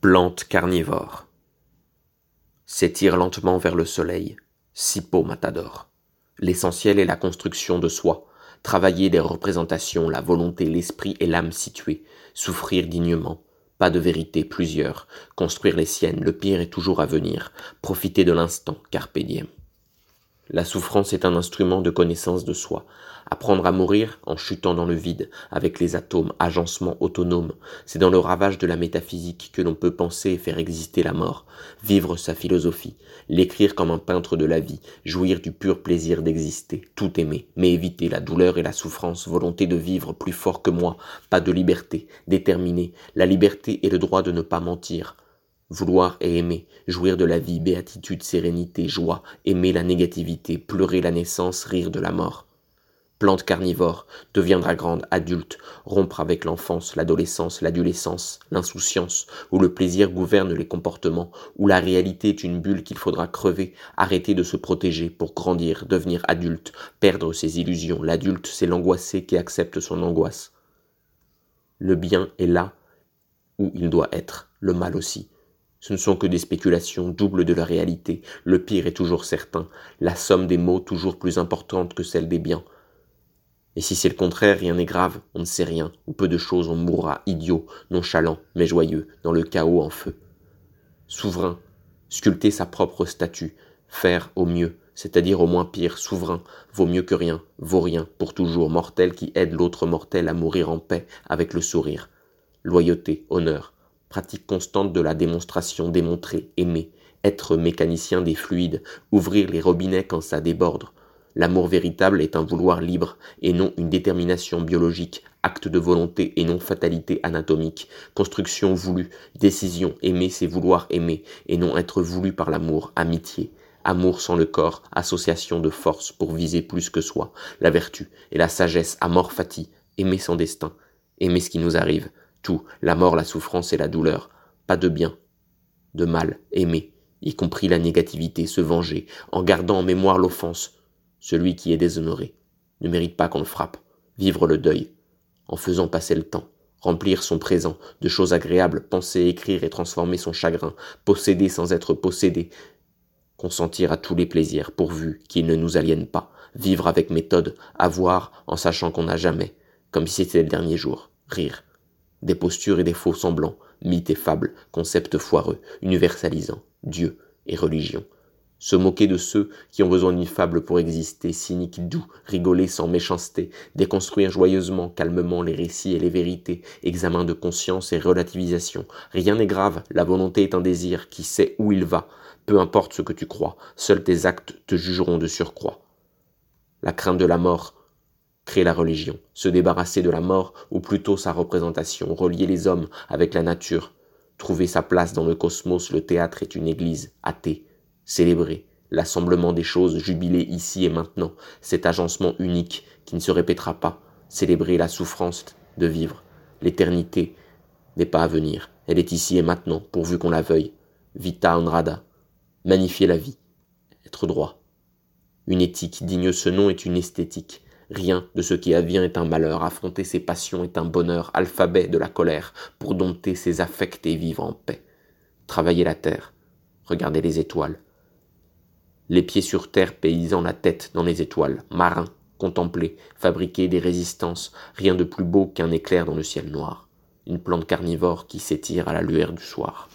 Plante carnivore. S'étire lentement vers le soleil, Sipo Matador. L'essentiel est la construction de soi, travailler des représentations, la volonté, l'esprit et l'âme située, souffrir dignement, pas de vérité, plusieurs, construire les siennes, le pire est toujours à venir, profiter de l'instant, carpe diem. La souffrance est un instrument de connaissance de soi. Apprendre à mourir en chutant dans le vide, avec les atomes, agencement autonome, c'est dans le ravage de la métaphysique que l'on peut penser et faire exister la mort, vivre sa philosophie, l'écrire comme un peintre de la vie, jouir du pur plaisir d'exister, tout aimer, mais éviter la douleur et la souffrance, volonté de vivre plus fort que moi, pas de liberté, déterminé, la liberté et le droit de ne pas mentir, Vouloir et aimer, jouir de la vie, béatitude, sérénité, joie, aimer la négativité, pleurer la naissance, rire de la mort. Plante carnivore, deviendra grande, adulte, rompre avec l'enfance, l'adolescence, l'adolescence, l'insouciance, où le plaisir gouverne les comportements, où la réalité est une bulle qu'il faudra crever, arrêter de se protéger pour grandir, devenir adulte, perdre ses illusions. L'adulte, c'est l'angoissé qui accepte son angoisse. Le bien est là où il doit être, le mal aussi. Ce ne sont que des spéculations doubles de la réalité. Le pire est toujours certain, la somme des mots toujours plus importante que celle des biens. Et si c'est le contraire, rien n'est grave, on ne sait rien, ou peu de choses, on mourra, idiot, nonchalant, mais joyeux, dans le chaos en feu. Souverain, sculpter sa propre statue, faire au mieux, c'est-à-dire au moins pire, souverain, vaut mieux que rien, vaut rien, pour toujours, mortel qui aide l'autre mortel à mourir en paix avec le sourire. Loyauté, honneur, pratique constante de la démonstration, démontrer, aimer, être mécanicien des fluides, ouvrir les robinets quand ça déborde. L'amour véritable est un vouloir libre et non une détermination biologique, acte de volonté et non fatalité anatomique, construction voulue, décision, aimer c'est vouloir aimer et non être voulu par l'amour, amitié. Amour sans le corps, association de force pour viser plus que soi, la vertu et la sagesse, amor fati, aimer son destin, aimer ce qui nous arrive, tout, la mort, la souffrance et la douleur, pas de bien, de mal, aimer, y compris la négativité, se venger, en gardant en mémoire l'offense. Celui qui est déshonoré ne mérite pas qu'on le frappe, vivre le deuil, en faisant passer le temps, remplir son présent de choses agréables, penser, écrire et transformer son chagrin, posséder sans être possédé, consentir à tous les plaisirs pourvu qu'ils ne nous aliènent pas, vivre avec méthode, avoir en sachant qu'on n'a jamais, comme si c'était le dernier jour, rire, des postures et des faux semblants, mythes et fables, concepts foireux, universalisants, Dieu et religion. Se moquer de ceux qui ont besoin d'une fable pour exister, cynique, doux, rigoler sans méchanceté, déconstruire joyeusement, calmement les récits et les vérités, examen de conscience et relativisation. Rien n'est grave, la volonté est un désir qui sait où il va. Peu importe ce que tu crois, seuls tes actes te jugeront de surcroît. La crainte de la mort créer la religion, se débarrasser de la mort, ou plutôt sa représentation, relier les hommes avec la nature, trouver sa place dans le cosmos, le théâtre est une église athée, célébrer l'assemblement des choses, jubiler ici et maintenant, cet agencement unique qui ne se répétera pas, célébrer la souffrance de vivre, l'éternité n'est pas à venir, elle est ici et maintenant, pourvu qu'on la veuille, vita honrada, magnifier la vie, être droit. Une éthique digne ce nom est une esthétique, Rien de ce qui advient est un malheur, affronter ses passions est un bonheur, alphabet de la colère, pour dompter ses affects et vivre en paix. Travailler la terre, regarder les étoiles. Les pieds sur terre, paysans la tête dans les étoiles, marins, contempler, fabriquer des résistances, rien de plus beau qu'un éclair dans le ciel noir, une plante carnivore qui s'étire à la lueur du soir.